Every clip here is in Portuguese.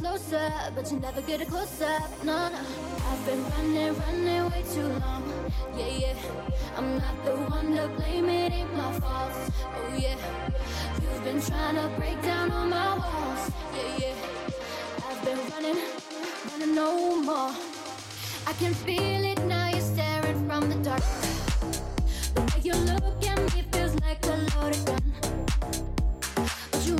Closer, but you never get it closer. No, no. I've been running, running way too long. Yeah, yeah. I'm not the one to blame, it ain't my fault. Oh, yeah. You've been trying to break down all my walls. Yeah, yeah. I've been running, running no more. I can feel it now, you're staring from the dark. The way you look at me feels like a loaded gun.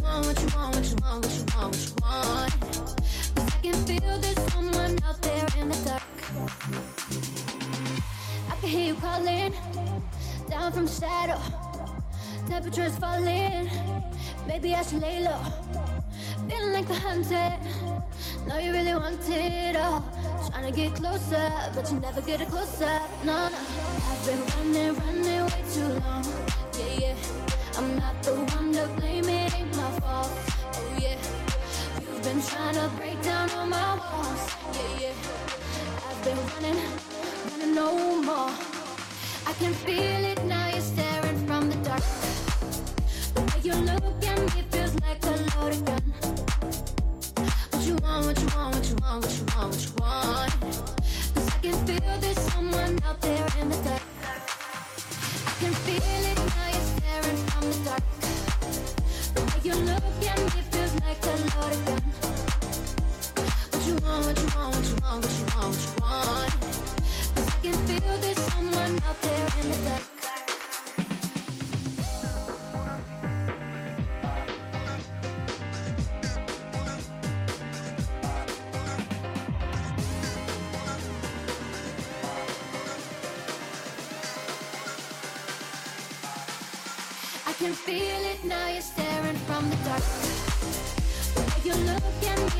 What you want, what you want, what you want, what you want, I can feel there's someone out there in the dark. I can hear you calling down from shadow. Temperature's falling. Maybe I should lay low. Feeling like the hunted. Know you really want it all. Trying to get closer, but you never get it closer. No, no. I've been running, running way too long. Yeah, yeah. I'm not the one to blame, it ain't my fault. Oh, yeah. You've been trying to break down all my walls. Yeah, yeah. I've been running, running no more. I can feel it now, you're staring from the dark. The way you look at me feels like a loaded gun. What you want, what you want, what you want, what you want, what you want. Cause I can feel there's someone out there in the dark. I can feel it now, What you want, what you want. Cause I can feel there's someone out there in the dark. You look at me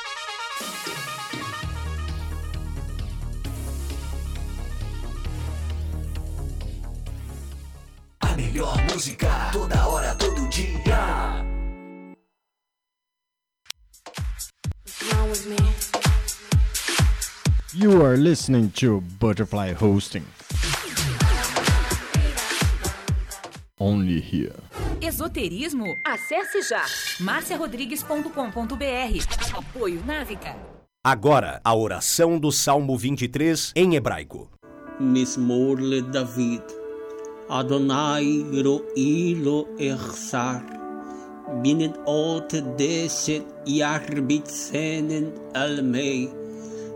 Listening to Butterfly Hosting. Only here. Esoterismo? Acesse já marciarodrigues.com.br. Apoio Návica. Agora, a oração do Salmo 23 em hebraico. Mismorle David. Adonai ro'ilo echsar. Binnen ot deset yarbitzenen almei.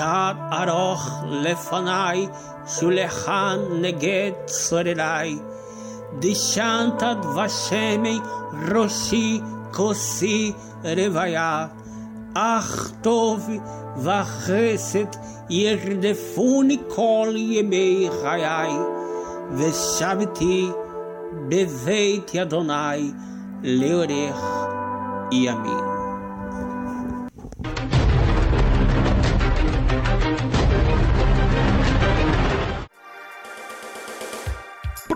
תת ארוך לפניי, שולחן נגד צורריי. דשנת דבשמי ראשי כוסי רוויה. אך טוב וחסד ירדפוני כל ימי חיי, ושבתי בבית אדוני לאורך ימים.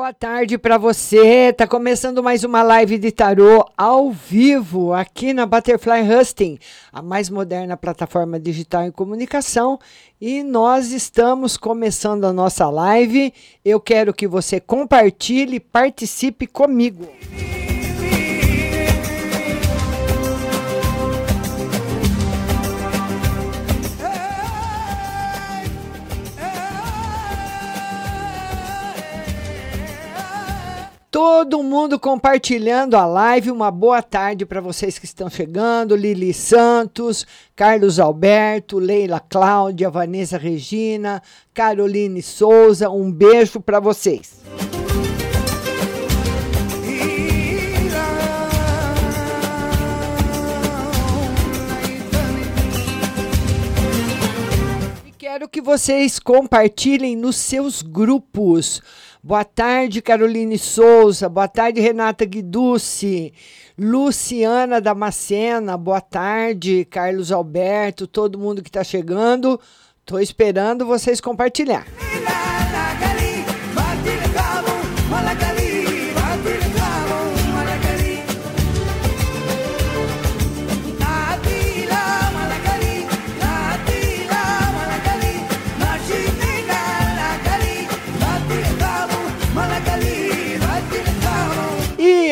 Boa tarde para você. Tá começando mais uma live de tarô ao vivo aqui na Butterfly Husting, a mais moderna plataforma digital em comunicação. E nós estamos começando a nossa live. Eu quero que você compartilhe, participe comigo. Todo mundo compartilhando a live. Uma boa tarde para vocês que estão chegando. Lili Santos, Carlos Alberto, Leila Cláudia, Vanessa Regina, Caroline Souza. Um beijo para vocês. E Quero que vocês compartilhem nos seus grupos. Boa tarde, Caroline Souza. Boa tarde, Renata Guiducci. Luciana Damascena. Boa tarde, Carlos Alberto. Todo mundo que está chegando. Estou esperando vocês compartilhar.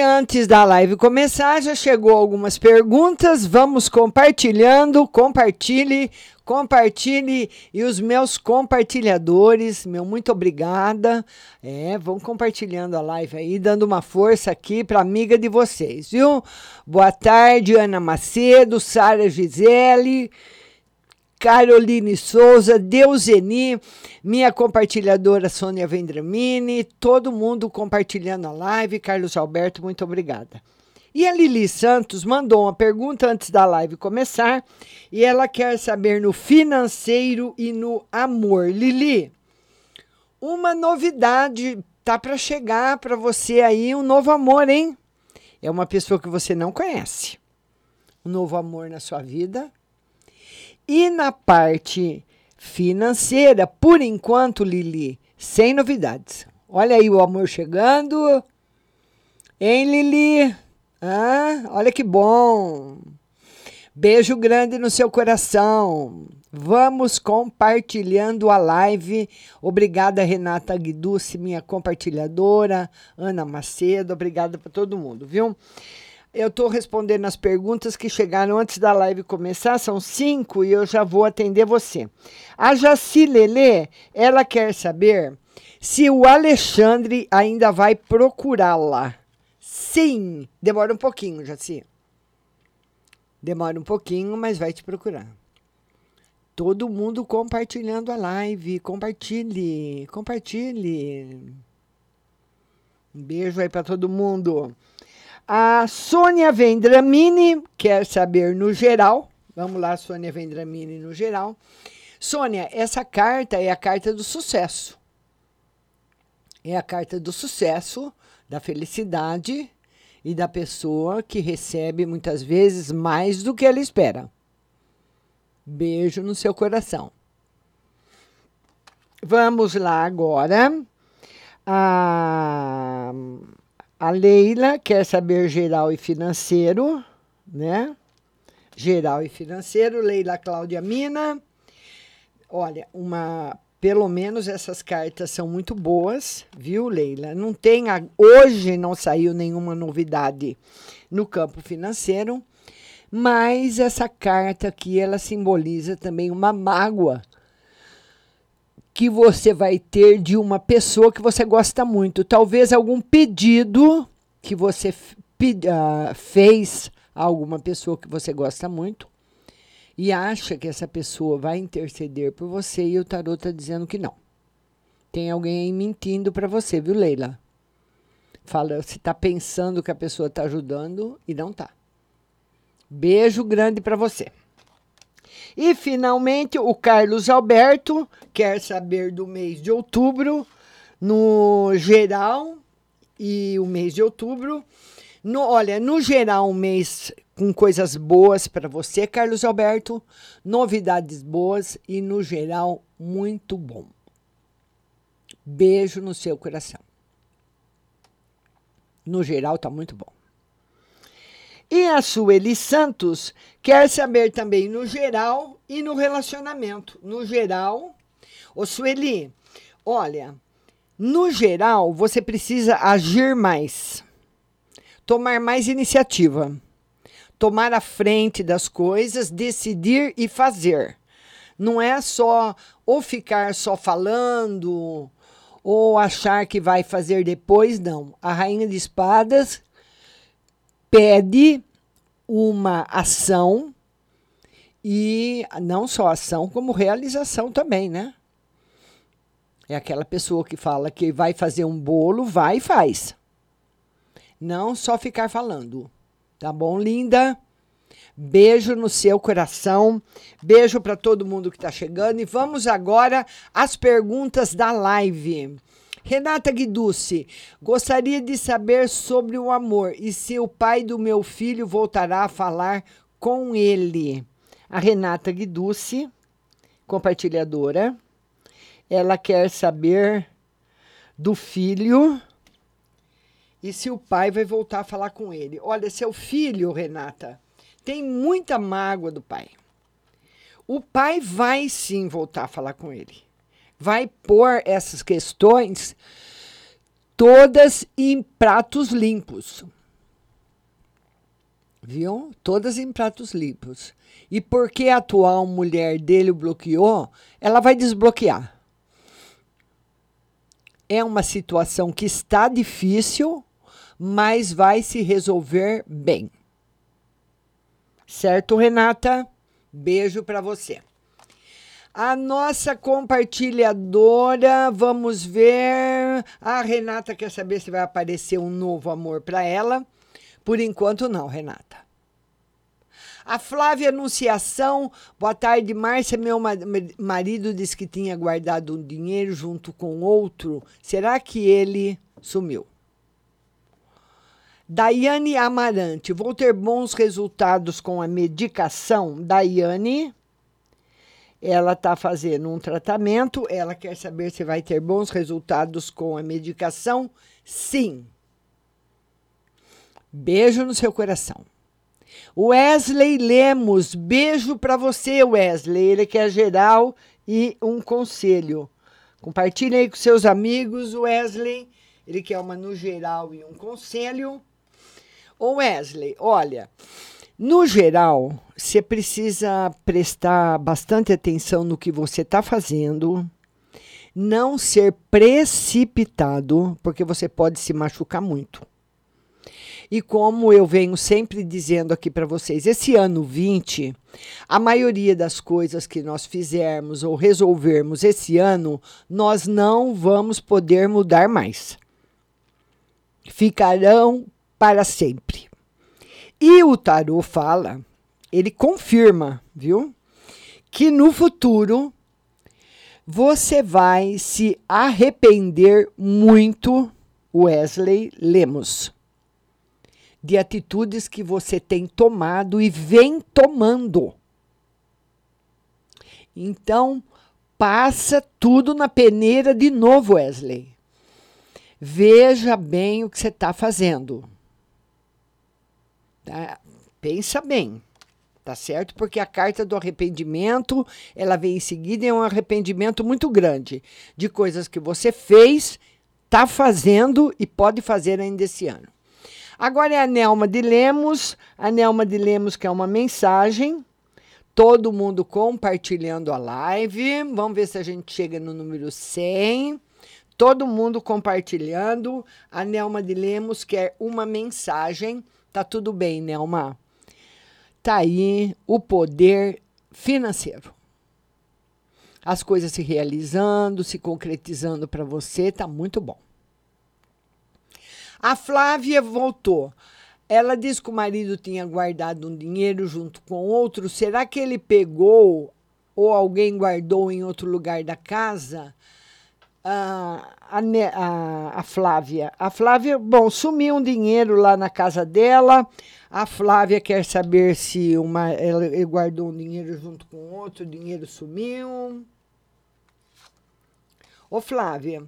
Antes da live começar, já chegou algumas perguntas. Vamos compartilhando. Compartilhe Compartilhe e os meus compartilhadores, meu muito obrigada. É, vão compartilhando a live aí, dando uma força aqui para amiga de vocês, viu? Boa tarde, Ana Macedo, Sara Gisele. Caroline Souza, Deuseni, minha compartilhadora Sônia Vendramini, todo mundo compartilhando a live. Carlos Alberto, muito obrigada. E a Lili Santos mandou uma pergunta antes da live começar e ela quer saber no financeiro e no amor. Lili, uma novidade tá para chegar para você aí, um novo amor, hein? É uma pessoa que você não conhece. Um novo amor na sua vida e na parte financeira, por enquanto, Lili, sem novidades. Olha aí o amor chegando. Hein, Lili? Ah, olha que bom. Beijo grande no seu coração. Vamos compartilhando a live. Obrigada, Renata Guiducci, minha compartilhadora. Ana Macedo, obrigada para todo mundo, viu? Eu estou respondendo as perguntas que chegaram antes da live começar, são cinco e eu já vou atender você. A Jaci Lelê, ela quer saber se o Alexandre ainda vai procurá-la. Sim, demora um pouquinho, Jaci. Demora um pouquinho, mas vai te procurar. Todo mundo compartilhando a live. Compartilhe, compartilhe. Um beijo aí para todo mundo. A Sônia Vendramini quer saber no geral. Vamos lá, Sônia Vendramini no geral. Sônia, essa carta é a carta do sucesso. É a carta do sucesso, da felicidade e da pessoa que recebe muitas vezes mais do que ela espera. Beijo no seu coração. Vamos lá agora. Ah, a Leila quer saber geral e financeiro, né? Geral e financeiro. Leila Cláudia Mina. Olha, uma pelo menos essas cartas são muito boas, viu, Leila? Não tem hoje não saiu nenhuma novidade no campo financeiro, mas essa carta aqui ela simboliza também uma mágoa que você vai ter de uma pessoa que você gosta muito. Talvez algum pedido que você uh, fez a alguma pessoa que você gosta muito e acha que essa pessoa vai interceder por você e o tarot está dizendo que não. Tem alguém aí mentindo para você, viu, Leila? Fala, você está pensando que a pessoa está ajudando e não está. Beijo grande para você. E, finalmente, o Carlos Alberto quer saber do mês de outubro, no geral, e o mês de outubro. No, olha, no geral, um mês com coisas boas para você, Carlos Alberto, novidades boas e, no geral, muito bom. Beijo no seu coração. No geral, tá muito bom. E a Sueli Santos quer saber também no geral e no relacionamento. No geral, ô Sueli, olha, no geral você precisa agir mais, tomar mais iniciativa, tomar a frente das coisas, decidir e fazer. Não é só ou ficar só falando ou achar que vai fazer depois, não. A rainha de espadas pede uma ação e não só ação, como realização também, né? É aquela pessoa que fala que vai fazer um bolo, vai e faz. Não só ficar falando. Tá bom, linda? Beijo no seu coração. Beijo para todo mundo que está chegando. E vamos agora às perguntas da live. Renata Guiducci, gostaria de saber sobre o amor e se o pai do meu filho voltará a falar com ele. A Renata Guiducci, compartilhadora, ela quer saber do filho e se o pai vai voltar a falar com ele. Olha, seu filho, Renata, tem muita mágoa do pai. O pai vai sim voltar a falar com ele vai pôr essas questões todas em pratos limpos. Viu? Todas em pratos limpos. E porque a atual mulher dele o bloqueou, ela vai desbloquear. É uma situação que está difícil, mas vai se resolver bem. Certo, Renata? Beijo para você. A nossa compartilhadora, vamos ver. A Renata quer saber se vai aparecer um novo amor para ela. Por enquanto, não, Renata. A Flávia Anunciação, boa tarde, Márcia. Meu marido disse que tinha guardado um dinheiro junto com outro. Será que ele sumiu? Daiane Amarante, vou ter bons resultados com a medicação. Daiane, ela está fazendo um tratamento, ela quer saber se vai ter bons resultados com a medicação. Sim. Beijo no seu coração. Wesley Lemos, beijo para você, Wesley. Ele quer geral e um conselho. Compartilhe aí com seus amigos, Wesley. Ele quer uma no geral e um conselho. Wesley, olha, no geral, você precisa prestar bastante atenção no que você está fazendo, não ser precipitado, porque você pode se machucar muito. E como eu venho sempre dizendo aqui para vocês, esse ano 20, a maioria das coisas que nós fizermos ou resolvermos esse ano, nós não vamos poder mudar mais. Ficarão para sempre. E o tarô fala, ele confirma, viu? Que no futuro você vai se arrepender muito, Wesley Lemos de atitudes que você tem tomado e vem tomando. Então, passa tudo na peneira de novo, Wesley. Veja bem o que você está fazendo. Tá? Pensa bem, tá certo? Porque a carta do arrependimento, ela vem em seguida e é um arrependimento muito grande de coisas que você fez, está fazendo e pode fazer ainda esse ano. Agora é a Nelma de Lemos. A Nelma de Lemos quer uma mensagem. Todo mundo compartilhando a live. Vamos ver se a gente chega no número 100. Todo mundo compartilhando. A Nelma de Lemos quer uma mensagem. Tá tudo bem, Nelma. Tá aí o poder financeiro. As coisas se realizando, se concretizando para você, tá muito bom. A Flávia voltou. Ela disse que o marido tinha guardado um dinheiro junto com outro. Será que ele pegou ou alguém guardou em outro lugar da casa? A, a, a, Flávia. A Flávia, bom, sumiu um dinheiro lá na casa dela. A Flávia quer saber se uma, ela, guardou um dinheiro junto com outro, o dinheiro sumiu. Ô, Flávia,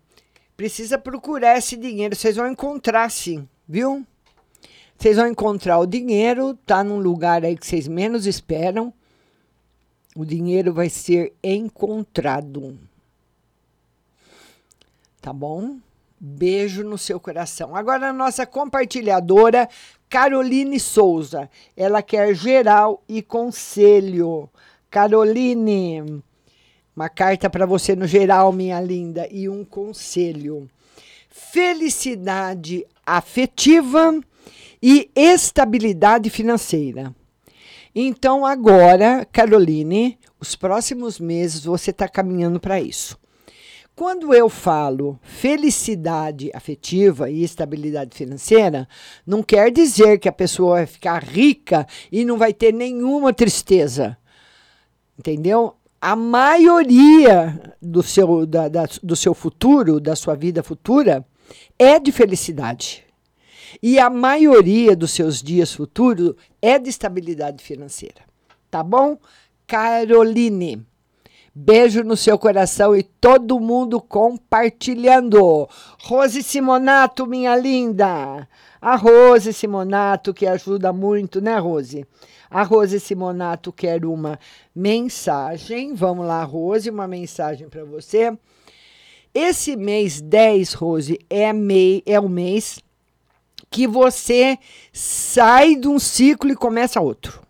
precisa procurar esse dinheiro. Vocês vão encontrar sim, viu? Vocês vão encontrar o dinheiro, tá num lugar aí que vocês menos esperam. O dinheiro vai ser encontrado. Tá bom? Beijo no seu coração. Agora a nossa compartilhadora Caroline Souza. Ela quer geral e conselho. Caroline, uma carta para você no geral, minha linda, e um conselho. Felicidade afetiva e estabilidade financeira. Então, agora, Caroline, os próximos meses você está caminhando para isso. Quando eu falo felicidade afetiva e estabilidade financeira, não quer dizer que a pessoa vai ficar rica e não vai ter nenhuma tristeza. Entendeu? a maioria do seu, da, da, do seu futuro, da sua vida futura, é de felicidade. E a maioria dos seus dias futuros é de estabilidade financeira. Tá bom? Caroline. Beijo no seu coração e todo mundo compartilhando. Rose Simonato, minha linda. A Rose Simonato, que ajuda muito, né, Rose? A Rose Simonato quer uma mensagem. Vamos lá, Rose, uma mensagem para você. Esse mês 10, Rose, é, mei, é o mês que você sai de um ciclo e começa outro.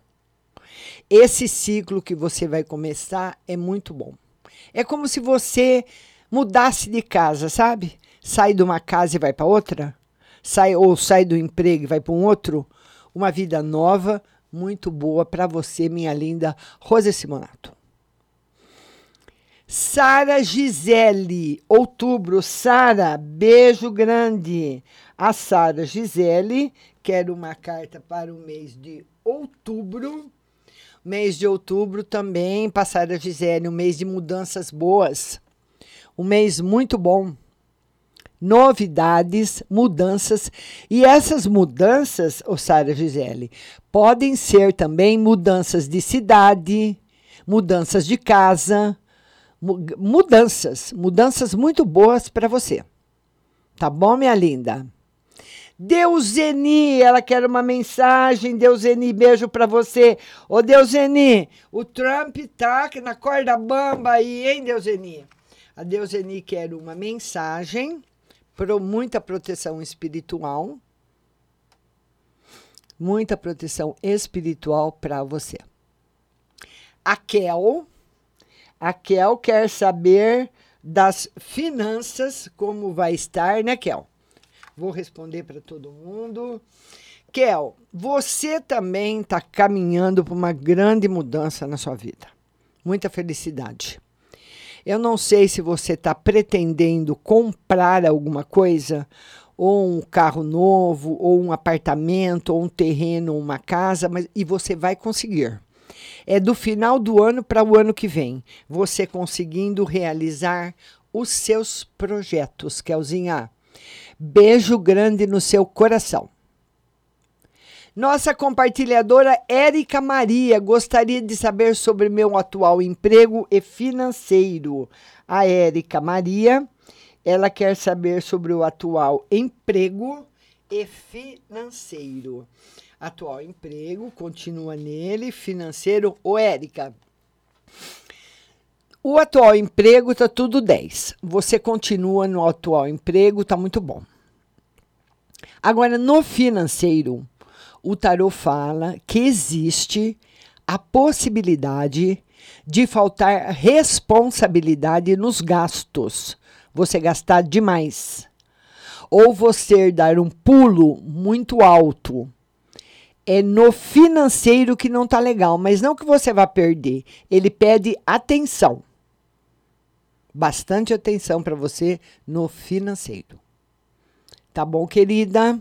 Esse ciclo que você vai começar é muito bom. É como se você mudasse de casa, sabe? Sai de uma casa e vai para outra, sai ou sai do emprego e vai para um outro, uma vida nova, muito boa para você, minha linda Rosa Simonato. Sara Gisele, outubro. Sara, beijo grande. A Sara Gisele, quero uma carta para o mês de outubro. Mês de outubro também, para Sara Gisele, um mês de mudanças boas. Um mês muito bom. Novidades, mudanças. E essas mudanças, oh Sara Gisele, podem ser também mudanças de cidade, mudanças de casa, mudanças, mudanças muito boas para você. Tá bom, minha linda? Deuseni, ela quer uma mensagem. Deuseni, beijo para você. Ô, Deuseni, o Trump tá na corda bamba aí, hein, Deuseni? A Deuseni quer uma mensagem, pro muita proteção espiritual. Muita proteção espiritual para você. A Kel, a Kel quer saber das finanças, como vai estar, né, Kel? Vou responder para todo mundo. Kel, você também está caminhando para uma grande mudança na sua vida. Muita felicidade. Eu não sei se você está pretendendo comprar alguma coisa, ou um carro novo, ou um apartamento, ou um terreno, ou uma casa, mas e você vai conseguir é do final do ano para o ano que vem, você conseguindo realizar os seus projetos, Kelzinha. Beijo grande no seu coração. Nossa compartilhadora Érica Maria gostaria de saber sobre meu atual emprego e financeiro. A Érica Maria, ela quer saber sobre o atual emprego e financeiro atual emprego, continua nele, financeiro. Ô, Érica, o atual emprego está tudo 10. Você continua no atual emprego, está muito bom. Agora, no financeiro, o tarô fala que existe a possibilidade de faltar responsabilidade nos gastos. Você gastar demais. Ou você dar um pulo muito alto é no financeiro que não tá legal, mas não que você vá perder. Ele pede atenção. Bastante atenção para você no financeiro. Tá bom, querida?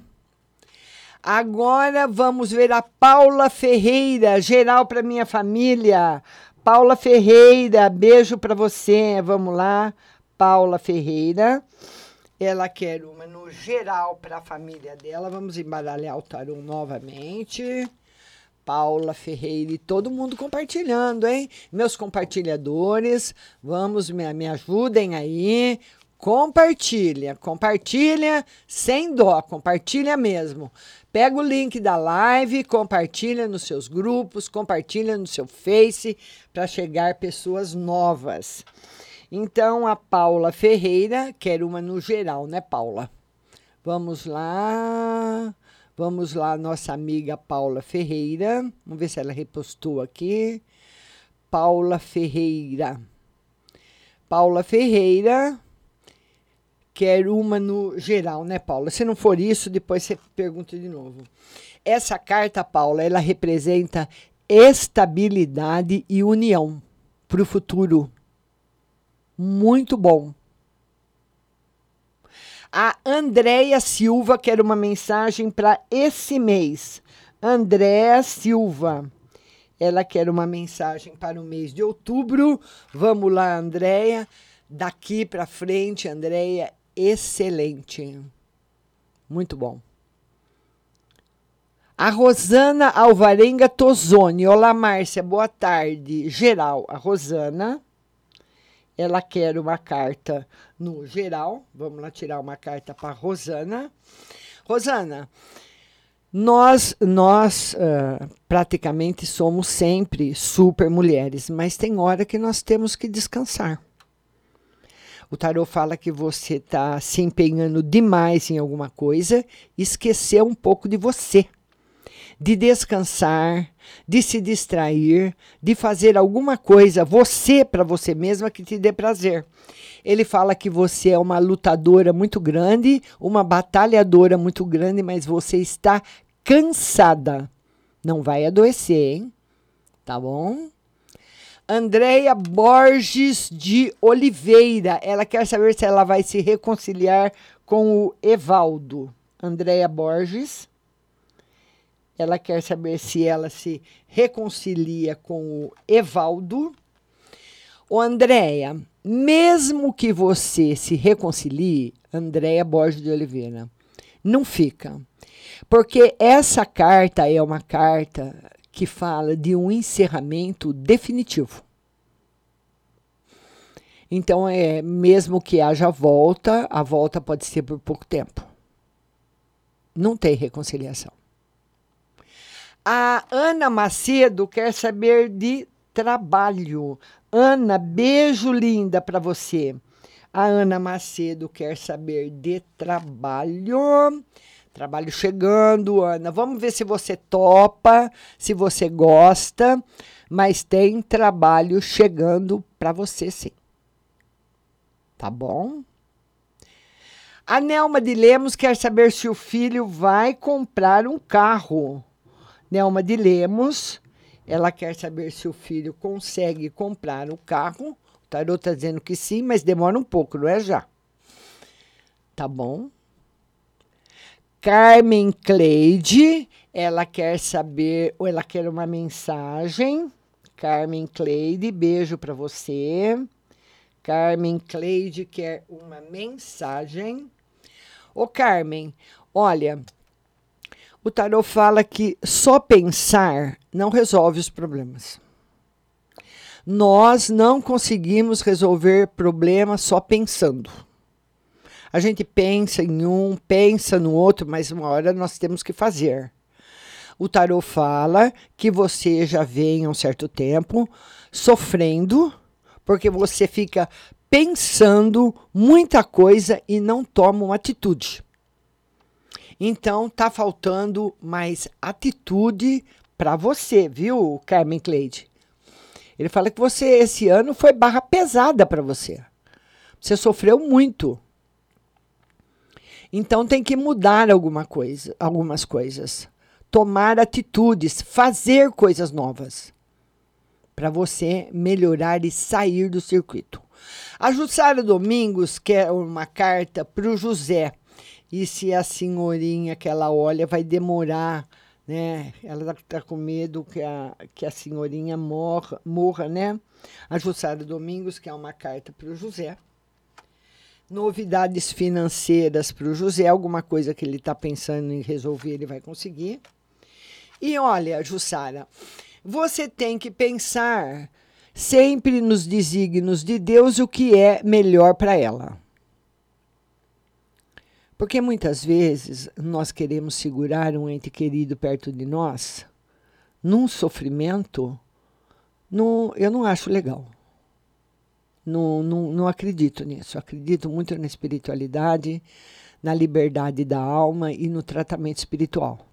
Agora vamos ver a Paula Ferreira, geral para minha família. Paula Ferreira, beijo para você. Vamos lá, Paula Ferreira. Ela quer uma no geral para a família dela. Vamos embaralhar o tarô novamente. Paula Ferreira e todo mundo compartilhando, hein? Meus compartilhadores, vamos, me, me ajudem aí. Compartilha, compartilha sem dó, compartilha mesmo. Pega o link da live, compartilha nos seus grupos, compartilha no seu Face para chegar pessoas novas. Então, a Paula Ferreira, quer uma no geral, né, Paula? Vamos lá. Vamos lá, nossa amiga Paula Ferreira. Vamos ver se ela repostou aqui. Paula Ferreira. Paula Ferreira quer uma no geral, né, Paula? Se não for isso, depois você pergunta de novo. Essa carta, Paula, ela representa estabilidade e união para o futuro muito bom. A Andréia Silva quer uma mensagem para esse mês. Andréia Silva. Ela quer uma mensagem para o mês de outubro. Vamos lá, Andréia. Daqui para frente, Andréia, excelente. Muito bom. A Rosana Alvarenga Tozoni. Olá, Márcia, boa tarde. Geral, a Rosana ela quer uma carta no geral. Vamos lá tirar uma carta para Rosana. Rosana, nós, nós uh, praticamente somos sempre super mulheres, mas tem hora que nós temos que descansar. O tarô fala que você está se empenhando demais em alguma coisa, esqueceu um pouco de você, de descansar, de se distrair, de fazer alguma coisa, você para você mesma que te dê prazer. Ele fala que você é uma lutadora muito grande, uma batalhadora muito grande, mas você está cansada. Não vai adoecer, hein? Tá bom? Andréia Borges de Oliveira. Ela quer saber se ela vai se reconciliar com o Evaldo. Andréia Borges. Ela quer saber se ela se reconcilia com o Evaldo. O Andréia, mesmo que você se reconcilie, Andréia Borges de Oliveira, não fica. Porque essa carta é uma carta que fala de um encerramento definitivo. Então, é mesmo que haja volta, a volta pode ser por pouco tempo. Não tem reconciliação. A Ana Macedo quer saber de trabalho. Ana, beijo linda para você. A Ana Macedo quer saber de trabalho. Trabalho chegando, Ana. Vamos ver se você topa, se você gosta, mas tem trabalho chegando para você sim. Tá bom? A Nelma de Lemos quer saber se o filho vai comprar um carro. Nelma de Lemos, ela quer saber se o filho consegue comprar um carro. O tarô está dizendo que sim, mas demora um pouco, não é já? Tá bom? Carmen Cleide, ela quer saber, ou ela quer uma mensagem. Carmen Cleide, beijo para você. Carmen Cleide quer uma mensagem. Ô Carmen, olha, o tarot fala que só pensar não resolve os problemas. Nós não conseguimos resolver problemas só pensando. A gente pensa em um, pensa no outro, mas uma hora nós temos que fazer. O tarot fala que você já vem há um certo tempo sofrendo, porque você fica pensando muita coisa e não toma uma atitude. Então tá faltando mais atitude para você, viu, Carmen Cleide? Ele fala que você esse ano foi barra pesada para você. Você sofreu muito. Então tem que mudar alguma coisa, algumas coisas, tomar atitudes, fazer coisas novas para você melhorar e sair do circuito. A Jussara Domingos quer uma carta para o José. E se a senhorinha que ela olha vai demorar, né? Ela está com medo que a, que a senhorinha morra, morra, né? A Jussara Domingos quer uma carta para o José novidades financeiras para o José, alguma coisa que ele está pensando em resolver, ele vai conseguir. E olha, Jussara, você tem que pensar sempre nos desígnios de Deus o que é melhor para ela. Porque muitas vezes nós queremos segurar um ente querido perto de nós num sofrimento, no, eu não acho legal. Não, não, não acredito nisso. acredito muito na espiritualidade, na liberdade da alma e no tratamento espiritual.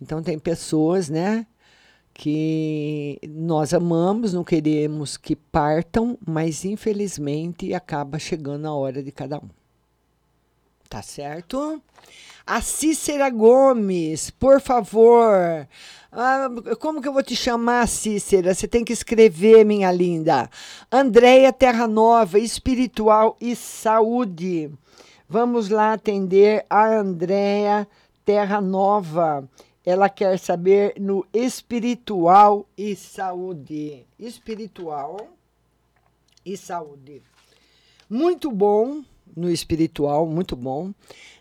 Então tem pessoas, né, que nós amamos, não queremos que partam, mas infelizmente acaba chegando a hora de cada um. Tá certo? A Cícera Gomes, por favor. Ah, como que eu vou te chamar, Cícera? Você tem que escrever, minha linda. Andréia Terra Nova, espiritual e saúde. Vamos lá atender a Andréia Terra Nova. Ela quer saber no espiritual e saúde. Espiritual e saúde. Muito bom no espiritual, muito bom.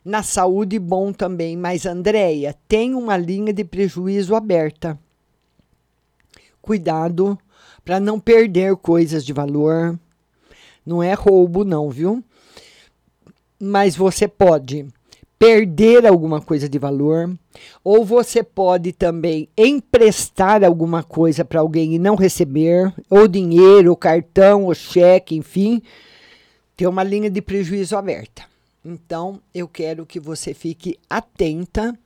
Na saúde, bom também. Mas, Andréia, tem uma linha de prejuízo aberta. Cuidado para não perder coisas de valor. Não é roubo, não, viu? Mas você pode perder alguma coisa de valor, ou você pode também emprestar alguma coisa para alguém e não receber, ou dinheiro, ou cartão, ou cheque, enfim tem uma linha de prejuízo aberta. Então, eu quero que você fique atenta,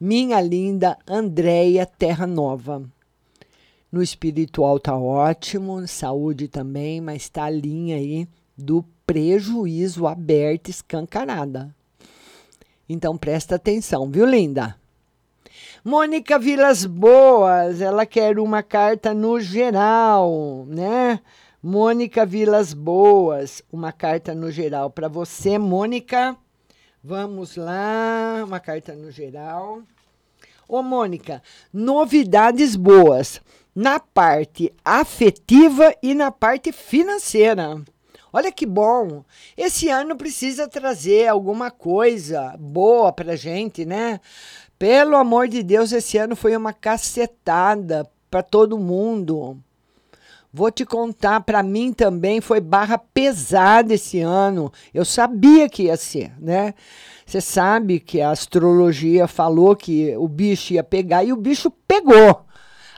minha linda Andréia Terra Nova. No espiritual tá ótimo, saúde também, mas tá a linha aí do prejuízo aberta, escancarada. Então presta atenção, viu, linda? Mônica Vilas Boas, ela quer uma carta no geral, né? Mônica Vilas Boas, uma carta no geral para você, Mônica. Vamos lá, uma carta no geral. Ô, Mônica, novidades boas na parte afetiva e na parte financeira. Olha que bom! Esse ano precisa trazer alguma coisa boa para gente, né? Pelo amor de Deus, esse ano foi uma cacetada para todo mundo. Vou te contar, para mim também foi barra pesada esse ano. Eu sabia que ia ser, né? Você sabe que a astrologia falou que o bicho ia pegar e o bicho pegou.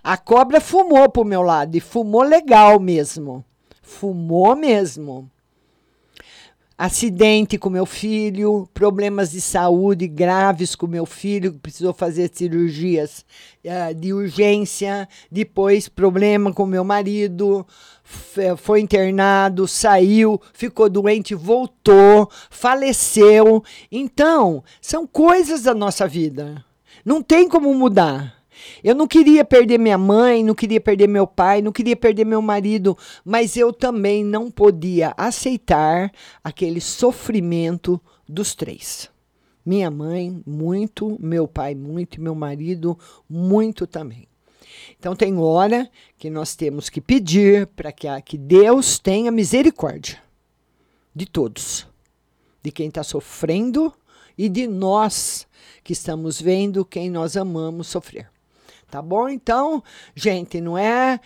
A cobra fumou pro meu lado e fumou legal mesmo. Fumou mesmo acidente com meu filho, problemas de saúde graves com meu filho, que precisou fazer cirurgias uh, de urgência, depois problema com meu marido, foi internado, saiu, ficou doente, voltou, faleceu. Então, são coisas da nossa vida. Não tem como mudar. Eu não queria perder minha mãe, não queria perder meu pai, não queria perder meu marido, mas eu também não podia aceitar aquele sofrimento dos três. Minha mãe, muito, meu pai, muito, e meu marido, muito também. Então, tem hora que nós temos que pedir para que, que Deus tenha misericórdia de todos, de quem está sofrendo e de nós que estamos vendo quem nós amamos sofrer. Tá bom? Então, gente, não é.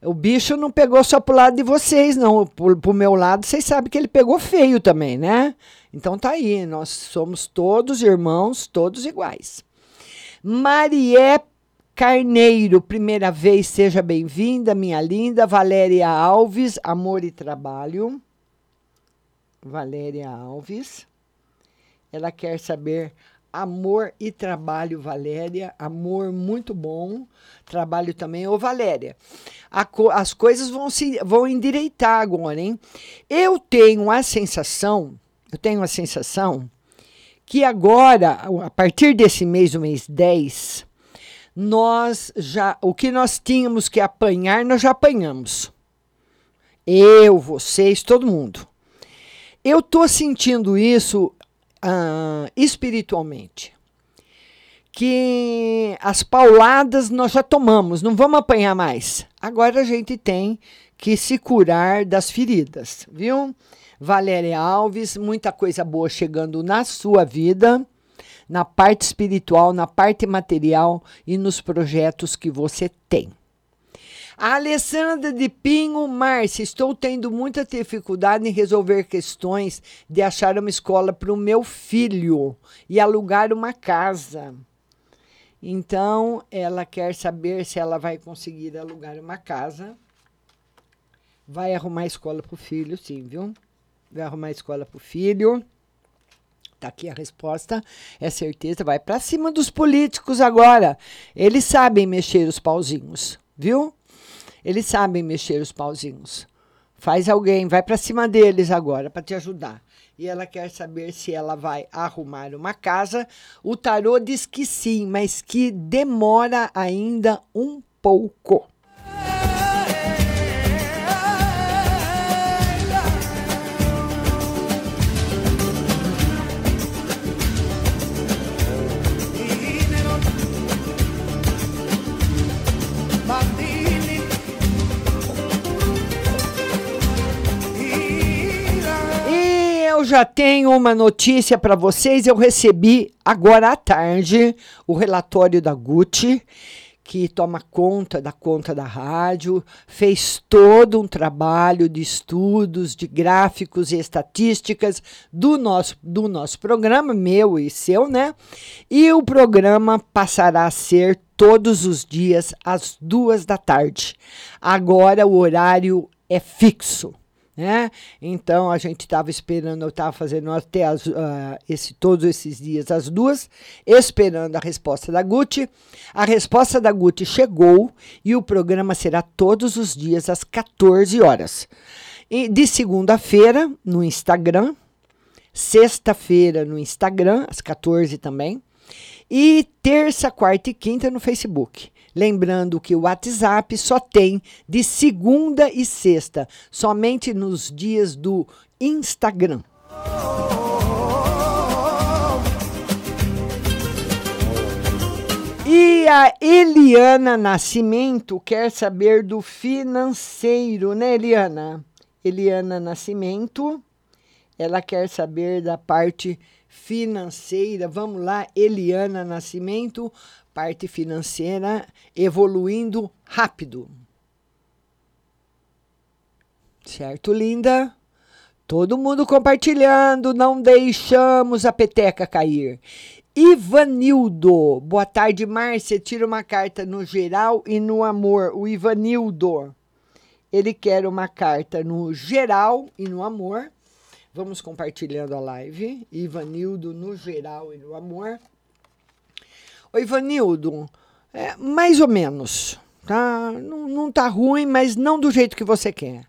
O bicho não pegou só pro lado de vocês, não. Pro, pro meu lado, vocês sabem que ele pegou feio também, né? Então tá aí, nós somos todos irmãos, todos iguais. Marie Carneiro, primeira vez, seja bem-vinda, minha linda. Valéria Alves, amor e trabalho. Valéria Alves. Ela quer saber Amor e Trabalho, Valéria. Amor muito bom. Trabalho também. Ô, Valéria, co as coisas vão se vão endireitar agora, hein? Eu tenho a sensação, eu tenho a sensação que agora, a partir desse mês, o mês 10, nós já, o que nós tínhamos que apanhar, nós já apanhamos. Eu, vocês, todo mundo. Eu tô sentindo isso ah, espiritualmente. Que as pauladas nós já tomamos, não vamos apanhar mais. Agora a gente tem que se curar das feridas, viu? Valéria Alves, muita coisa boa chegando na sua vida, na parte espiritual, na parte material e nos projetos que você tem. A Alessandra de Pinho, Márcia, estou tendo muita dificuldade em resolver questões de achar uma escola para o meu filho e alugar uma casa. Então, ela quer saber se ela vai conseguir alugar uma casa. Vai arrumar escola para o filho, sim, viu? Vai arrumar escola para o filho. Tá aqui a resposta, é certeza. Vai para cima dos políticos agora. Eles sabem mexer os pauzinhos, viu? Eles sabem mexer os pauzinhos. Faz alguém, vai para cima deles agora para te ajudar. E ela quer saber se ela vai arrumar uma casa. O tarô diz que sim, mas que demora ainda um pouco. Já tenho uma notícia para vocês. Eu recebi agora à tarde o relatório da Gucci, que toma conta da conta da rádio, fez todo um trabalho de estudos, de gráficos e estatísticas do nosso, do nosso programa, meu e seu, né? E o programa passará a ser todos os dias às duas da tarde. Agora o horário é fixo né? Então a gente estava esperando, eu estava fazendo até as, uh, esse, todos esses dias as duas, esperando a resposta da Gucci. A resposta da Gucci chegou e o programa será todos os dias às 14 horas. E de segunda-feira no Instagram, sexta-feira no Instagram, às 14 também, e terça, quarta e quinta no Facebook. Lembrando que o WhatsApp só tem de segunda e sexta, somente nos dias do Instagram. E a Eliana Nascimento quer saber do financeiro, né, Eliana? Eliana Nascimento, ela quer saber da parte financeira. Vamos lá, Eliana Nascimento, parte financeira evoluindo rápido. Certo, linda? Todo mundo compartilhando, não deixamos a peteca cair. Ivanildo, boa tarde, Márcia. Tira uma carta no geral e no amor. O Ivanildo, ele quer uma carta no geral e no amor. Vamos compartilhando a live. Ivanildo no geral e no amor. Oi, Ivanildo, é, mais ou menos, tá? Não, não tá ruim, mas não do jeito que você quer.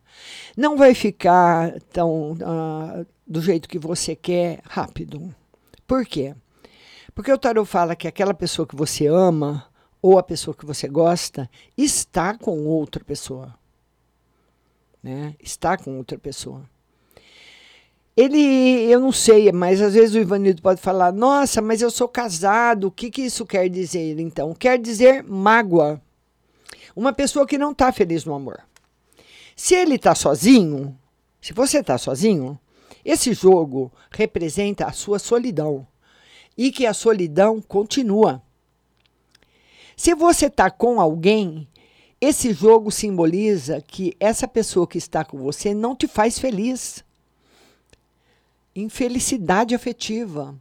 Não vai ficar tão uh, do jeito que você quer rápido. Por quê? Porque o tarot fala que aquela pessoa que você ama ou a pessoa que você gosta está com outra pessoa. Né? Está com outra pessoa. Ele, eu não sei, mas às vezes o Ivanildo pode falar: Nossa, mas eu sou casado, o que, que isso quer dizer então? Quer dizer mágoa. Uma pessoa que não está feliz no amor. Se ele está sozinho, se você está sozinho, esse jogo representa a sua solidão e que a solidão continua. Se você está com alguém, esse jogo simboliza que essa pessoa que está com você não te faz feliz infelicidade afetiva.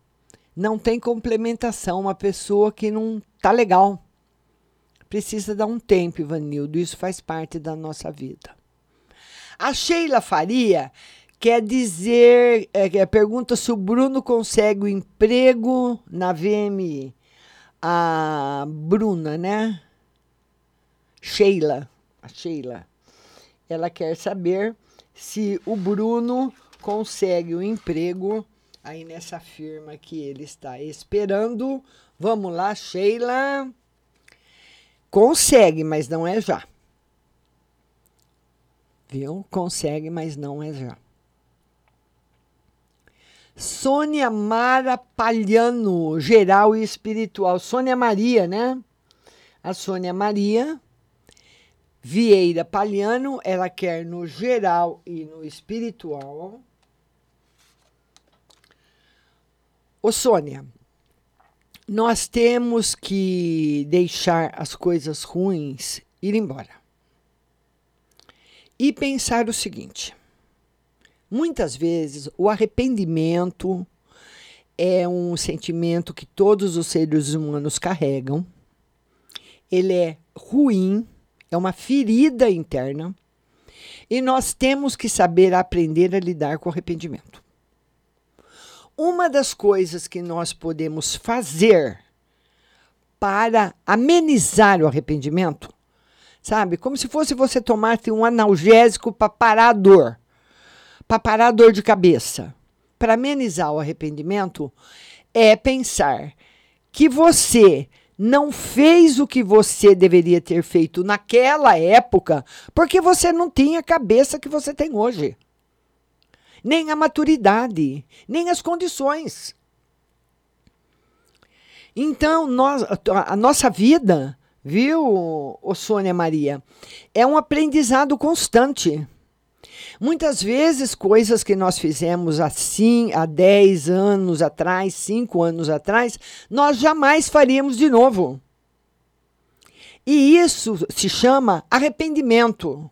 Não tem complementação, uma pessoa que não tá legal. Precisa dar um tempo, Ivanildo, isso faz parte da nossa vida. A Sheila Faria quer dizer, é, pergunta se o Bruno consegue o emprego na VMI. A Bruna, né? Sheila, a Sheila. Ela quer saber se o Bruno consegue o um emprego aí nessa firma que ele está esperando. Vamos lá, Sheila. Consegue, mas não é já. Viu? Consegue, mas não é já. Sônia Mara Palhano, geral e espiritual. Sônia Maria, né? A Sônia Maria Vieira Palhano, ela quer no geral e no espiritual. Ô Sônia, nós temos que deixar as coisas ruins ir embora. E pensar o seguinte: muitas vezes o arrependimento é um sentimento que todos os seres humanos carregam. Ele é ruim, é uma ferida interna, e nós temos que saber aprender a lidar com o arrependimento. Uma das coisas que nós podemos fazer para amenizar o arrependimento, sabe? Como se fosse você tomasse um analgésico para parar a dor, para parar a dor de cabeça. Para amenizar o arrependimento, é pensar que você não fez o que você deveria ter feito naquela época, porque você não tinha a cabeça que você tem hoje nem a maturidade, nem as condições. Então, nós, a nossa vida, viu, o Sônia Maria, é um aprendizado constante. Muitas vezes, coisas que nós fizemos assim, há 10 anos atrás, 5 anos atrás, nós jamais faríamos de novo. E isso se chama arrependimento.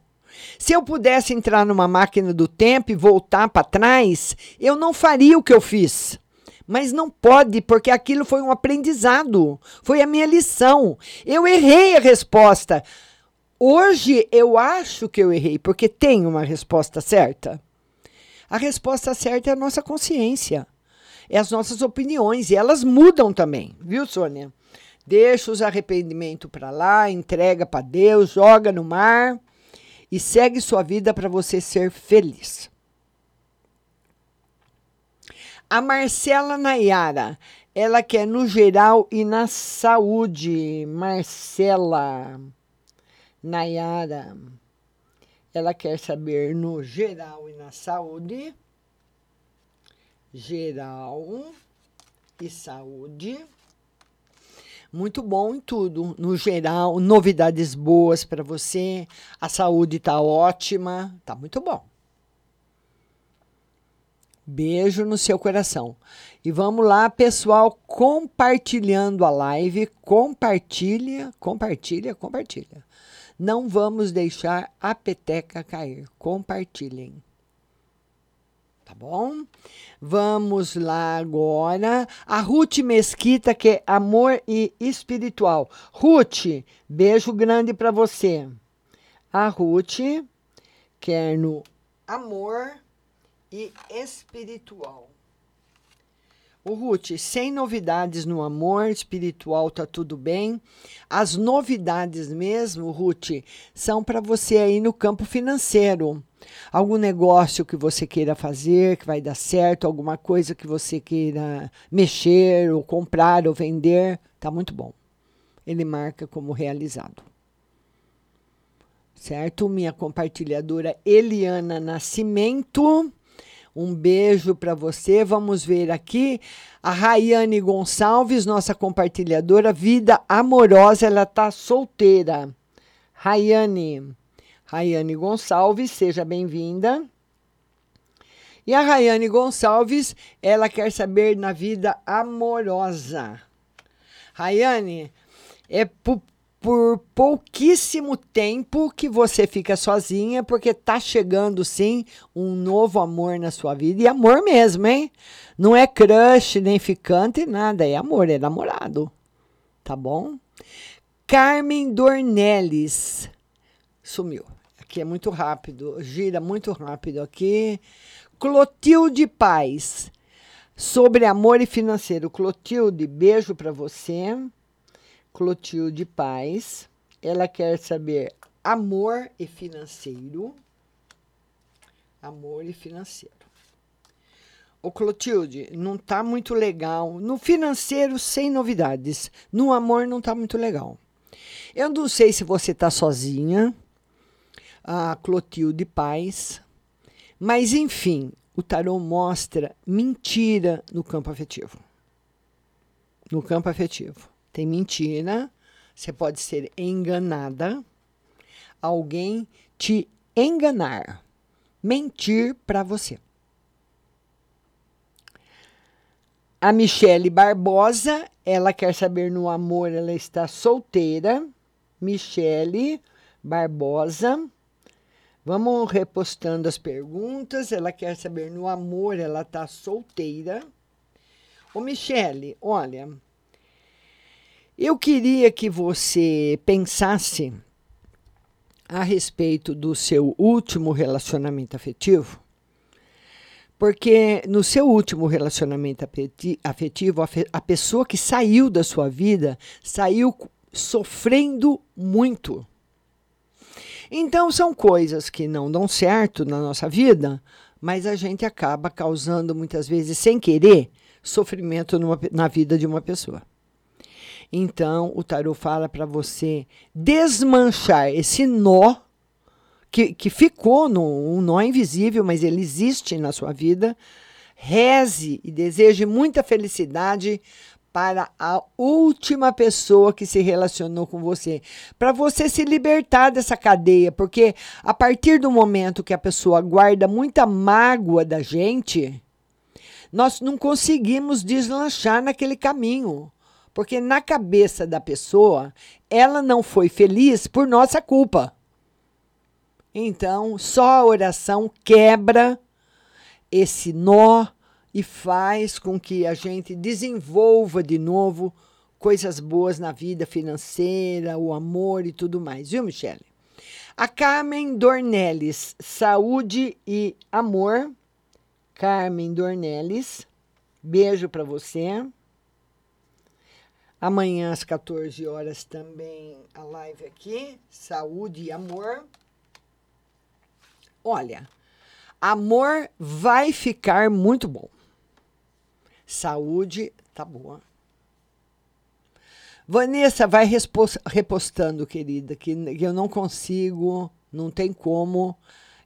Se eu pudesse entrar numa máquina do tempo e voltar para trás, eu não faria o que eu fiz. Mas não pode, porque aquilo foi um aprendizado, foi a minha lição. Eu errei a resposta. Hoje eu acho que eu errei, porque tem uma resposta certa. A resposta certa é a nossa consciência, é as nossas opiniões, e elas mudam também, viu, Sônia? Deixa os arrependimentos para lá, entrega para Deus, joga no mar e segue sua vida para você ser feliz. A Marcela Nayara, ela quer no geral e na saúde. Marcela Nayara, ela quer saber no geral e na saúde. Geral e saúde. Muito bom em tudo, no geral, novidades boas para você. A saúde está ótima, tá muito bom. Beijo no seu coração. E vamos lá, pessoal, compartilhando a live. Compartilha, compartilha, compartilha. Não vamos deixar a peteca cair. Compartilhem. Tá bom? Vamos lá agora. A Ruth Mesquita, que é amor e espiritual. Ruth, beijo grande para você. A Ruth quer no amor e espiritual. O Ruth, sem novidades no amor espiritual, tá tudo bem. As novidades mesmo, Ruth, são para você aí no campo financeiro. Algum negócio que você queira fazer, que vai dar certo, alguma coisa que você queira mexer, ou comprar, ou vender, tá muito bom. Ele marca como realizado. Certo? Minha compartilhadora Eliana Nascimento um beijo para você. Vamos ver aqui a Rayane Gonçalves, nossa compartilhadora, vida amorosa, ela tá solteira. Rayane, Rayane Gonçalves, seja bem-vinda. E a Rayane Gonçalves, ela quer saber na vida amorosa. Rayane, é por pouquíssimo tempo que você fica sozinha, porque tá chegando sim um novo amor na sua vida. E amor mesmo, hein? Não é crush, nem ficante, nada. É amor, é namorado. Tá bom? Carmen Dornelles. Sumiu. Aqui é muito rápido, gira muito rápido aqui. Clotilde Paz. Sobre amor e financeiro. Clotilde, beijo para você. Clotilde Paz. Ela quer saber amor e financeiro. Amor e financeiro. Ô Clotilde, não tá muito legal. No financeiro, sem novidades. No amor, não tá muito legal. Eu não sei se você tá sozinha. A Clotilde Paz. Mas, enfim, o tarô mostra mentira no campo afetivo. No campo afetivo. Tem mentira, você pode ser enganada, alguém te enganar, mentir para você. A Michele Barbosa, ela quer saber no amor, ela está solteira. Michele Barbosa. Vamos repostando as perguntas. Ela quer saber no amor, ela está solteira. Ô, Michele, olha, eu queria que você pensasse a respeito do seu último relacionamento afetivo, porque no seu último relacionamento afetivo, a pessoa que saiu da sua vida saiu sofrendo muito. Então, são coisas que não dão certo na nossa vida, mas a gente acaba causando, muitas vezes, sem querer, sofrimento numa, na vida de uma pessoa. Então, o tarot fala para você desmanchar esse nó que, que ficou no, um nó invisível, mas ele existe na sua vida. Reze e deseje muita felicidade para a última pessoa que se relacionou com você, para você se libertar dessa cadeia, porque a partir do momento que a pessoa guarda muita mágoa da gente, nós não conseguimos deslanchar naquele caminho. Porque na cabeça da pessoa, ela não foi feliz por nossa culpa. Então, só a oração quebra esse nó e faz com que a gente desenvolva de novo coisas boas na vida financeira, o amor e tudo mais, viu, Michele? A Carmen Dornelles, saúde e amor. Carmen Dornelles, beijo para você. Amanhã às 14 horas também a live aqui, saúde e amor. Olha, amor vai ficar muito bom. Saúde tá boa. Vanessa, vai repostando, querida, que eu não consigo, não tem como.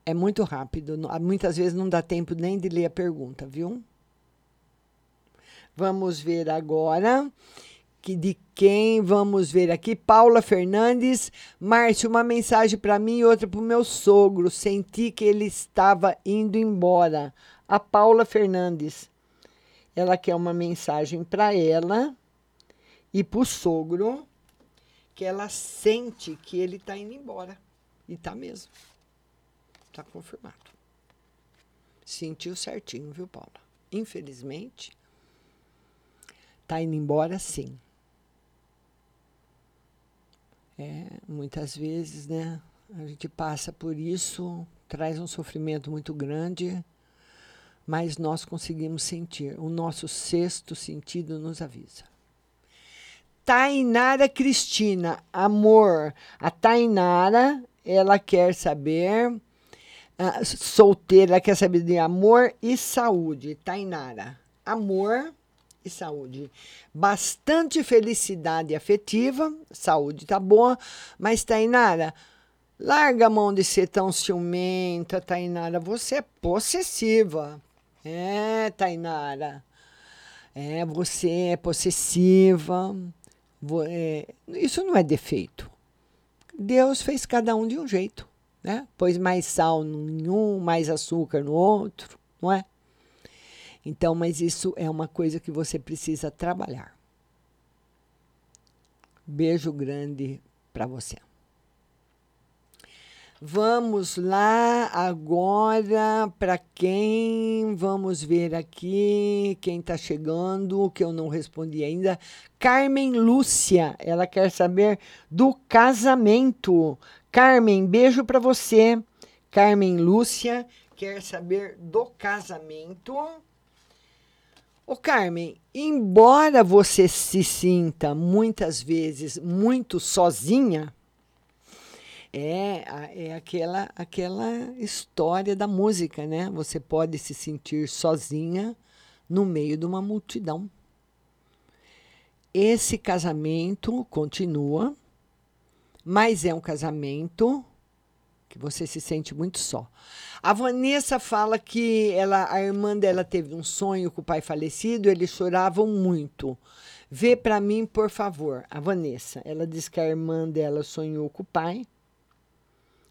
É muito rápido. Muitas vezes não dá tempo nem de ler a pergunta, viu? Vamos ver agora que de quem vamos ver aqui. Paula Fernandes. Márcio, uma mensagem para mim e outra para o meu sogro. Senti que ele estava indo embora. A Paula Fernandes. Ela quer uma mensagem para ela e para o sogro que ela sente que ele está indo embora. E está mesmo. Está confirmado. Sentiu certinho, viu, Paula? Infelizmente, está indo embora sim. É, muitas vezes, né? A gente passa por isso, traz um sofrimento muito grande, mas nós conseguimos sentir. O nosso sexto sentido nos avisa. Tainara Cristina, amor. A Tainara, ela quer saber, uh, solteira, quer saber de amor e saúde. Tainara, amor e saúde. Bastante felicidade afetiva, saúde tá boa, mas Tainara, larga a mão de ser tão ciumenta, Tainara. Você é possessiva. É, Tainara. É, você é possessiva. É, isso não é defeito. Deus fez cada um de um jeito, né? Pôs mais sal em um, mais açúcar no outro, não é? Então, mas isso é uma coisa que você precisa trabalhar. Beijo grande para você. Vamos lá agora para quem vamos ver aqui, quem está chegando, que eu não respondi ainda. Carmen Lúcia, ela quer saber do casamento. Carmen, beijo para você. Carmen Lúcia quer saber do casamento. Ô Carmen, embora você se sinta muitas vezes muito sozinha, é, é aquela, aquela história da música, né? Você pode se sentir sozinha no meio de uma multidão. Esse casamento continua, mas é um casamento que você se sente muito só. A Vanessa fala que ela, a irmã dela teve um sonho com o pai falecido, eles choravam muito. Vê para mim, por favor, a Vanessa. Ela diz que a irmã dela sonhou com o pai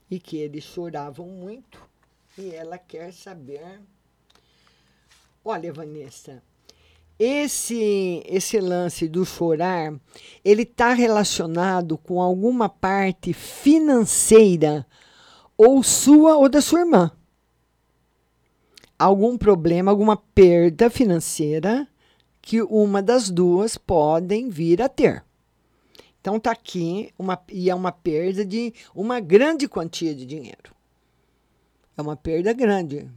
e que eles choravam muito e ela quer saber. Olha, Vanessa, esse esse lance do chorar, ele está relacionado com alguma parte financeira ou sua ou da sua irmã. Algum problema, alguma perda financeira que uma das duas podem vir a ter. Então está aqui uma, e é uma perda de uma grande quantia de dinheiro. É uma perda grande.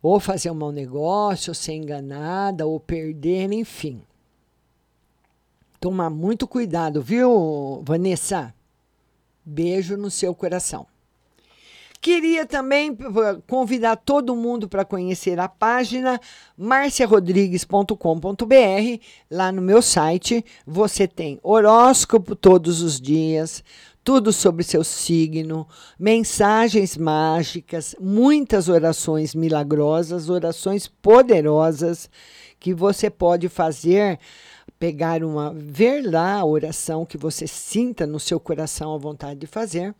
Ou fazer um mau negócio, ou ser enganada, ou perder, enfim. Tomar muito cuidado, viu, Vanessa? Beijo no seu coração. Queria também convidar todo mundo para conhecer a página marciarodrigues.com.br. Lá no meu site você tem horóscopo todos os dias, tudo sobre seu signo, mensagens mágicas, muitas orações milagrosas, orações poderosas que você pode fazer pegar uma ver lá a oração que você sinta no seu coração a vontade de fazer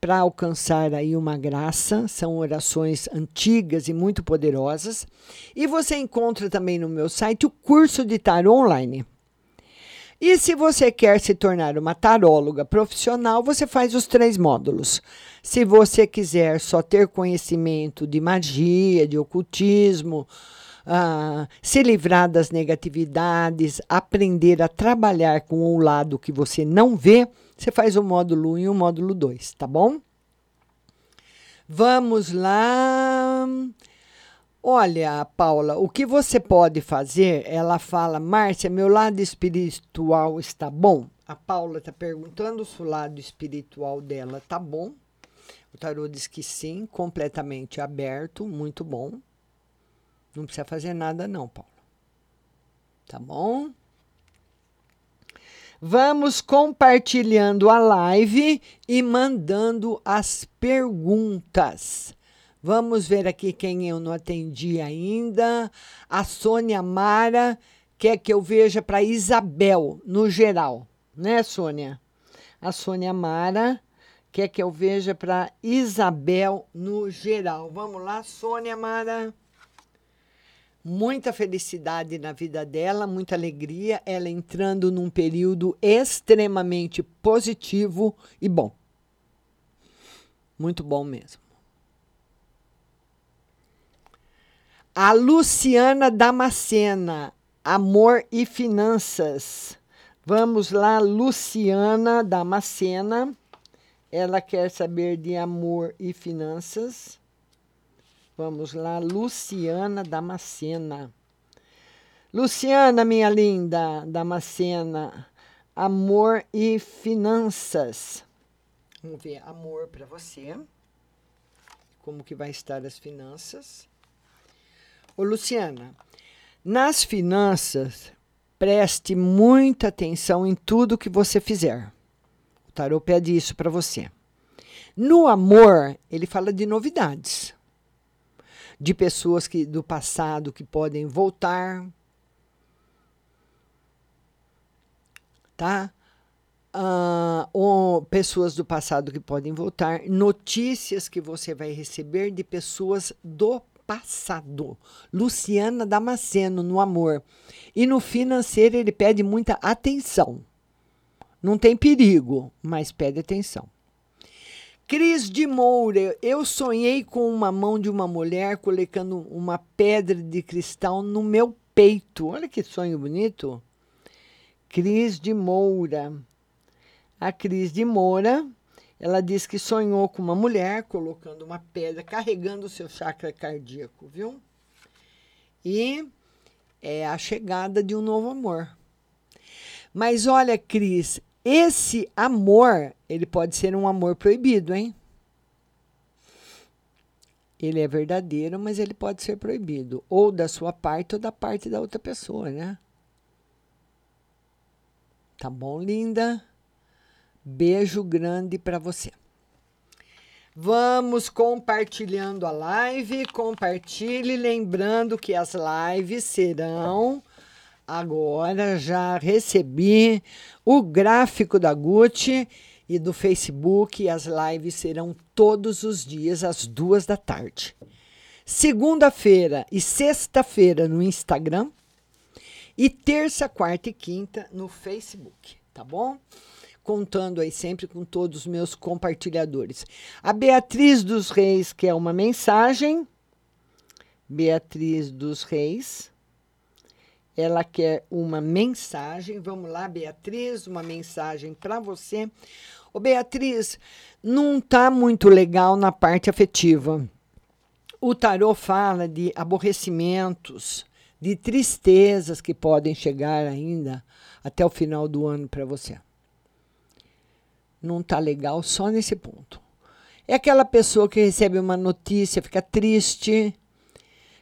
para alcançar aí uma graça, são orações antigas e muito poderosas. E você encontra também no meu site o curso de tarô online. E se você quer se tornar uma taróloga profissional, você faz os três módulos. Se você quiser só ter conhecimento de magia, de ocultismo, ah, se livrar das negatividades, aprender a trabalhar com o lado que você não vê, você faz o módulo 1 e o módulo 2, tá bom? Vamos lá. Olha, Paula, o que você pode fazer? Ela fala, Márcia, meu lado espiritual está bom? A Paula está perguntando se o lado espiritual dela está bom. O tarô diz que sim, completamente aberto, muito bom. Não precisa fazer nada, não, Paula. Tá bom? Vamos compartilhando a live e mandando as perguntas. Vamos ver aqui quem eu não atendi ainda. A Sônia Mara quer que eu veja para Isabel, no geral, né, Sônia? A Sônia Mara quer que eu veja para Isabel no geral. Vamos lá, Sônia Mara muita felicidade na vida dela, muita alegria, ela entrando num período extremamente positivo e bom. Muito bom mesmo. A Luciana Damascena, Amor e Finanças. Vamos lá, Luciana Damascena. Ela quer saber de amor e finanças. Vamos lá, Luciana Damascena. Luciana, minha linda Damascena, amor e finanças. Vamos ver amor para você. Como que vai estar as finanças? Ô, Luciana, nas finanças, preste muita atenção em tudo que você fizer. O tarô pede isso para você. No amor, ele fala de novidades de pessoas que, do passado que podem voltar. Tá? Uh, ou pessoas do passado que podem voltar, notícias que você vai receber de pessoas do passado. Luciana Damasceno no amor. E no financeiro ele pede muita atenção. Não tem perigo, mas pede atenção. Cris de Moura, eu sonhei com uma mão de uma mulher colocando uma pedra de cristal no meu peito. Olha que sonho bonito. Cris de Moura. A Cris de Moura, ela diz que sonhou com uma mulher colocando uma pedra, carregando o seu chakra cardíaco, viu? E é a chegada de um novo amor. Mas olha, Cris, esse amor, ele pode ser um amor proibido, hein? Ele é verdadeiro, mas ele pode ser proibido, ou da sua parte ou da parte da outra pessoa, né? Tá bom, linda? Beijo grande para você. Vamos compartilhando a live. Compartilhe, lembrando que as lives serão Agora já recebi o gráfico da Gucci e do Facebook. As lives serão todos os dias às duas da tarde. Segunda-feira e sexta-feira no Instagram. E terça, quarta e quinta no Facebook, tá bom? Contando aí sempre com todos os meus compartilhadores. A Beatriz dos Reis quer uma mensagem. Beatriz dos Reis ela quer uma mensagem. Vamos lá, Beatriz, uma mensagem para você. Ô, Beatriz, não tá muito legal na parte afetiva. O tarô fala de aborrecimentos, de tristezas que podem chegar ainda até o final do ano para você. Não tá legal só nesse ponto. É aquela pessoa que recebe uma notícia, fica triste,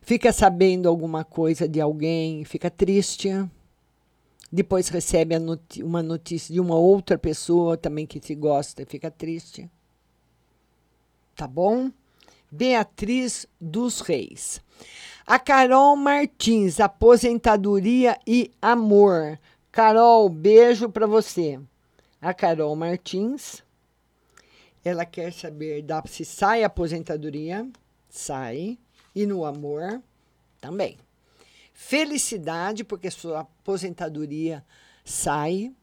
fica sabendo alguma coisa de alguém, fica triste. Depois recebe uma notícia de uma outra pessoa também que te gosta e fica triste. Tá bom? Beatriz dos Reis. A Carol Martins, aposentadoria e amor. Carol, beijo para você. A Carol Martins, ela quer saber se sai aposentadoria. Sai e no amor também. Felicidade, porque sua aposentadoria sai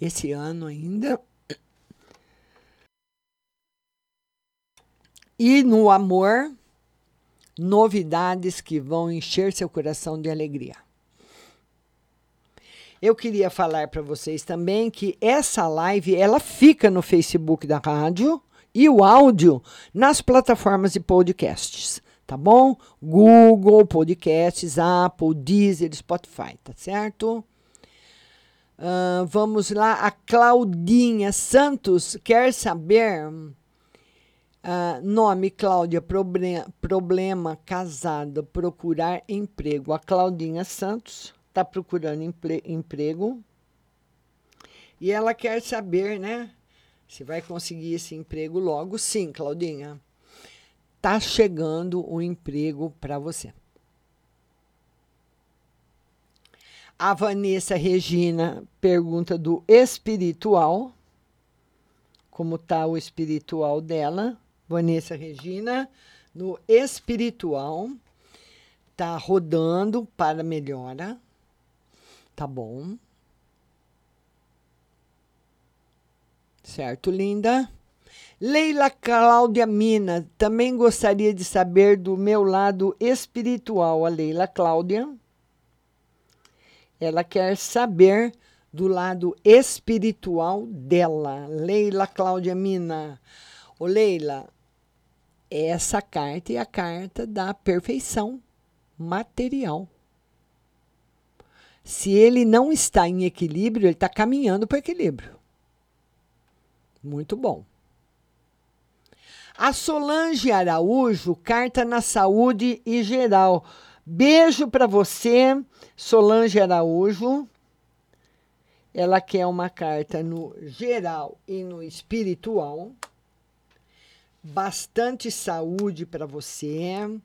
esse ano ainda. E no amor, novidades que vão encher seu coração de alegria. Eu queria falar para vocês também que essa live ela fica no Facebook da rádio e o áudio nas plataformas de podcasts, tá bom? Google Podcasts, Apple, Deezer, Spotify, tá certo? Uh, vamos lá, a Claudinha Santos quer saber. Uh, nome Cláudia, problema, problema casada, procurar emprego. A Claudinha Santos está procurando empre, emprego e ela quer saber, né? Se vai conseguir esse emprego logo. Sim, Claudinha. Tá chegando o emprego para você. A Vanessa Regina pergunta do espiritual. Como está o espiritual dela? Vanessa Regina, no espiritual. Tá rodando para melhora. Tá bom. Certo, linda? Leila Cláudia Mina, também gostaria de saber do meu lado espiritual, a Leila Cláudia. Ela quer saber do lado espiritual dela. Leila Cláudia Mina. Ô Leila, essa carta é a carta da perfeição material. Se ele não está em equilíbrio, ele está caminhando para equilíbrio. Muito bom. A Solange Araújo, carta na saúde e geral. Beijo para você, Solange Araújo. Ela quer uma carta no geral e no espiritual. Bastante saúde para você.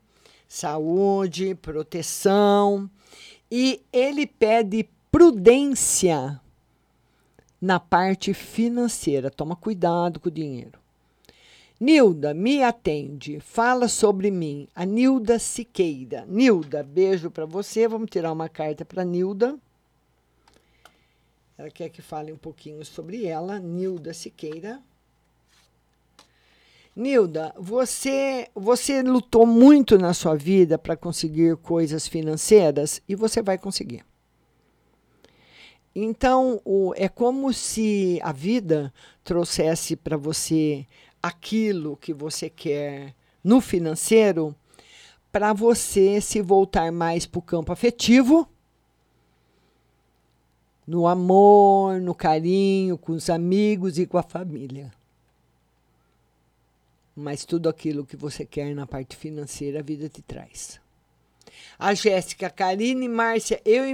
Saúde, proteção. E ele pede prudência na parte financeira. Toma cuidado com o dinheiro. Nilda, me atende, fala sobre mim. A Nilda Siqueira. Nilda, beijo para você. Vamos tirar uma carta para Nilda. Ela quer que fale um pouquinho sobre ela. Nilda Siqueira. Nilda, você, você lutou muito na sua vida para conseguir coisas financeiras e você vai conseguir. Então, o, é como se a vida trouxesse para você aquilo que você quer no financeiro para você se voltar mais para o campo afetivo, no amor, no carinho, com os amigos e com a família. Mas tudo aquilo que você quer na parte financeira, a vida te traz. A Jéssica, Karine, Márcia, eu e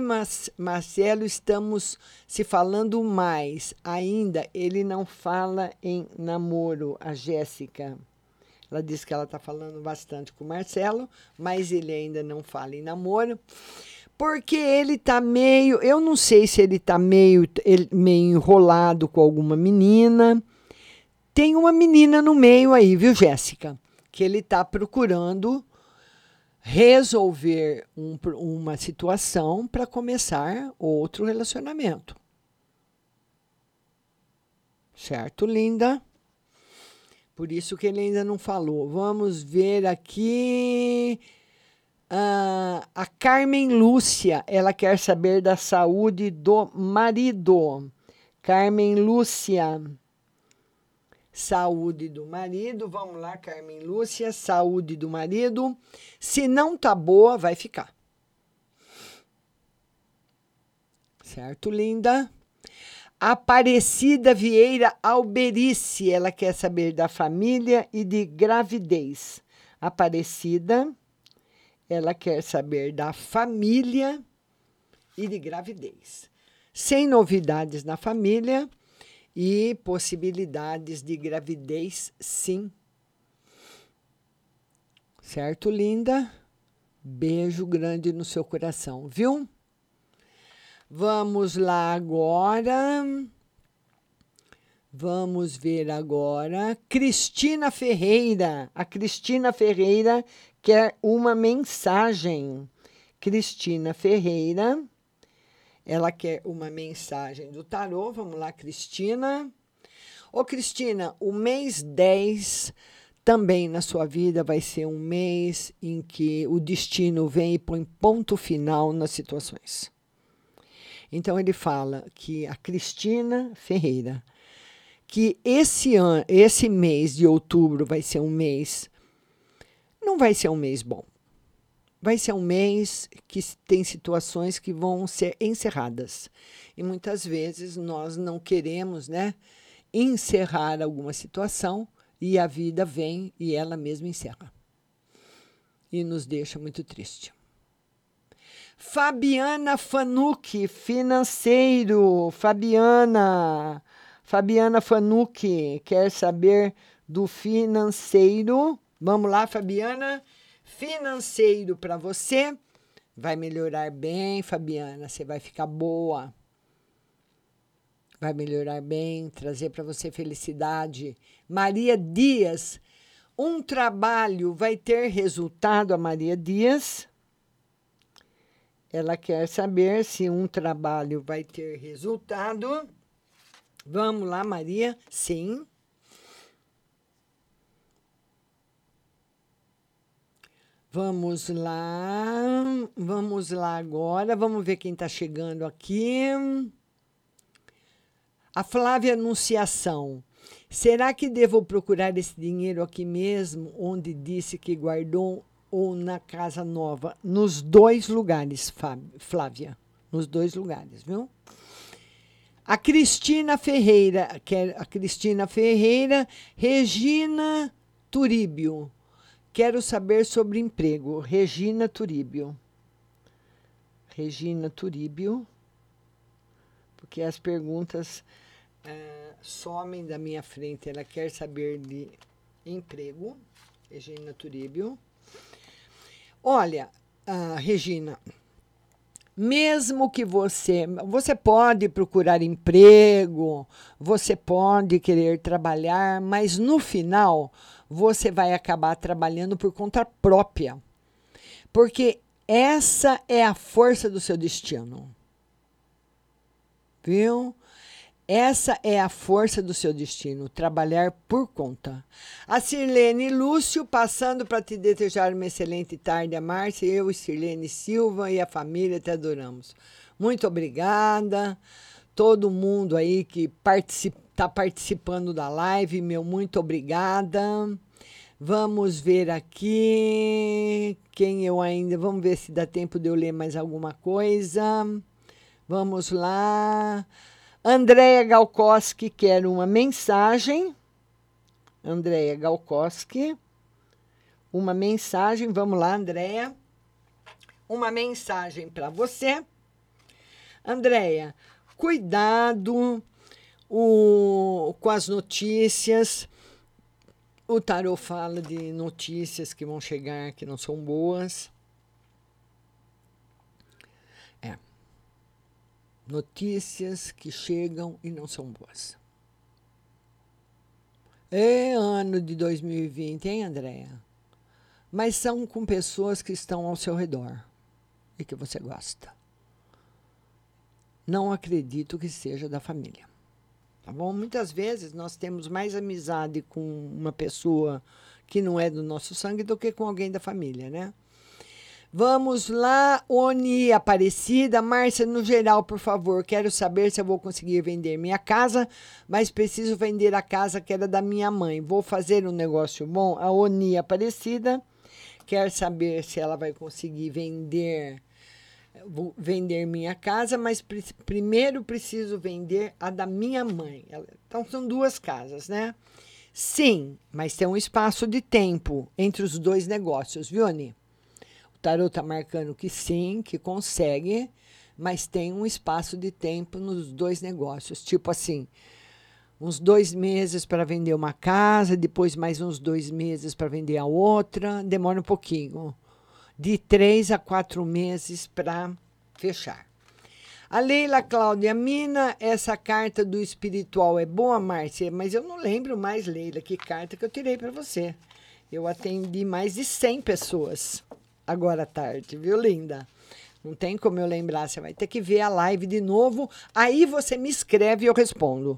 Marcelo estamos se falando mais. Ainda ele não fala em namoro, a Jéssica. Ela disse que ela está falando bastante com o Marcelo, mas ele ainda não fala em namoro. Porque ele está meio. Eu não sei se ele está meio, meio enrolado com alguma menina. Tem uma menina no meio aí, viu, Jéssica? Que ele está procurando resolver um, uma situação para começar outro relacionamento. Certo, linda? Por isso que ele ainda não falou. Vamos ver aqui. Uh, a Carmen Lúcia, ela quer saber da saúde do marido. Carmen Lúcia saúde do marido. Vamos lá, Carmen Lúcia, saúde do marido. Se não tá boa, vai ficar. Certo, linda? Aparecida Vieira Alberice, ela quer saber da família e de gravidez. Aparecida, ela quer saber da família e de gravidez. Sem novidades na família, e possibilidades de gravidez, sim. Certo, linda? Beijo grande no seu coração, viu? Vamos lá agora. Vamos ver agora. Cristina Ferreira. A Cristina Ferreira quer uma mensagem. Cristina Ferreira ela quer uma mensagem do tarô. Vamos lá, Cristina. Ô, Cristina, o mês 10 também na sua vida vai ser um mês em que o destino vem e põe ponto final nas situações. Então ele fala que a Cristina Ferreira, que esse ano, esse mês de outubro vai ser um mês não vai ser um mês bom. Vai ser um mês que tem situações que vão ser encerradas. E muitas vezes nós não queremos, né, encerrar alguma situação e a vida vem e ela mesma encerra. E nos deixa muito triste. Fabiana Fanucci, financeiro. Fabiana. Fabiana Fanucci quer saber do financeiro. Vamos lá, Fabiana. Financeiro para você. Vai melhorar bem, Fabiana. Você vai ficar boa. Vai melhorar bem, trazer para você felicidade. Maria Dias. Um trabalho vai ter resultado a Maria Dias. Ela quer saber se um trabalho vai ter resultado. Vamos lá, Maria? Sim. Vamos lá, vamos lá agora. Vamos ver quem está chegando aqui. A Flávia Anunciação. Será que devo procurar esse dinheiro aqui mesmo, onde disse que guardou ou na casa nova? Nos dois lugares, Flávia. Nos dois lugares, viu? A Cristina Ferreira, que é a Cristina Ferreira, Regina Turíbio. Quero saber sobre emprego. Regina Turíbio. Regina Turíbio. Porque as perguntas uh, somem da minha frente. Ela quer saber de emprego. Regina Turíbio. Olha, uh, Regina, mesmo que você você pode procurar emprego, você pode querer trabalhar, mas no final você vai acabar trabalhando por conta própria. Porque essa é a força do seu destino. Viu? Essa é a força do seu destino, trabalhar por conta. A Sirlene Lúcio, passando para te desejar uma excelente tarde, a Márcia, eu e Sirlene Silva e a família te adoramos. Muito obrigada. Todo mundo aí que está participando da live, meu muito obrigada. Vamos ver aqui quem eu ainda. Vamos ver se dá tempo de eu ler mais alguma coisa. Vamos lá. Andréia Galkoski quer uma mensagem. Andréia Galkoski. Uma mensagem. Vamos lá, Andréia. Uma mensagem para você. Andréia, cuidado o, com as notícias. O tarot fala de notícias que vão chegar que não são boas. notícias que chegam e não são boas. É ano de 2020, hein, Andréia? Mas são com pessoas que estão ao seu redor e que você gosta. Não acredito que seja da família. Tá bom? Muitas vezes nós temos mais amizade com uma pessoa que não é do nosso sangue do que com alguém da família, né? Vamos lá, Oni Aparecida. Márcia, no geral, por favor, quero saber se eu vou conseguir vender minha casa, mas preciso vender a casa que era da minha mãe. Vou fazer um negócio bom? A Oni Aparecida quer saber se ela vai conseguir vender vou vender minha casa, mas pr primeiro preciso vender a da minha mãe. Então são duas casas, né? Sim, mas tem um espaço de tempo entre os dois negócios, viu, Oni? tarot está marcando que sim, que consegue, mas tem um espaço de tempo nos dois negócios. Tipo assim, uns dois meses para vender uma casa, depois mais uns dois meses para vender a outra, demora um pouquinho. De três a quatro meses para fechar. A Leila Cláudia Mina, essa carta do espiritual é boa, Márcia, mas eu não lembro mais, Leila, que carta que eu tirei para você. Eu atendi mais de 100 pessoas agora à tarde, viu, linda? Não tem como eu lembrar, você vai ter que ver a live de novo. Aí você me escreve e eu respondo.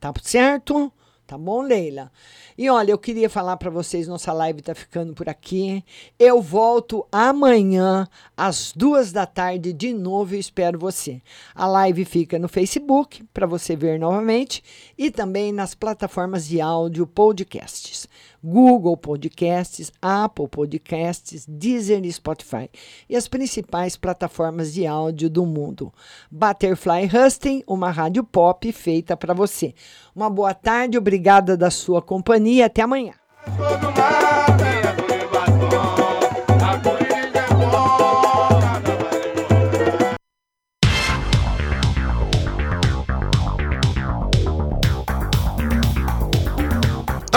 Tá certo? Tá bom, Leila? E olha, eu queria falar para vocês, nossa live tá ficando por aqui. Eu volto amanhã às duas da tarde de novo e espero você. A live fica no Facebook para você ver novamente e também nas plataformas de áudio podcasts. Google Podcasts, Apple Podcasts, Deezer e Spotify e as principais plataformas de áudio do mundo. Butterfly Husting, uma rádio pop feita para você. Uma boa tarde, obrigada da sua companhia, até amanhã.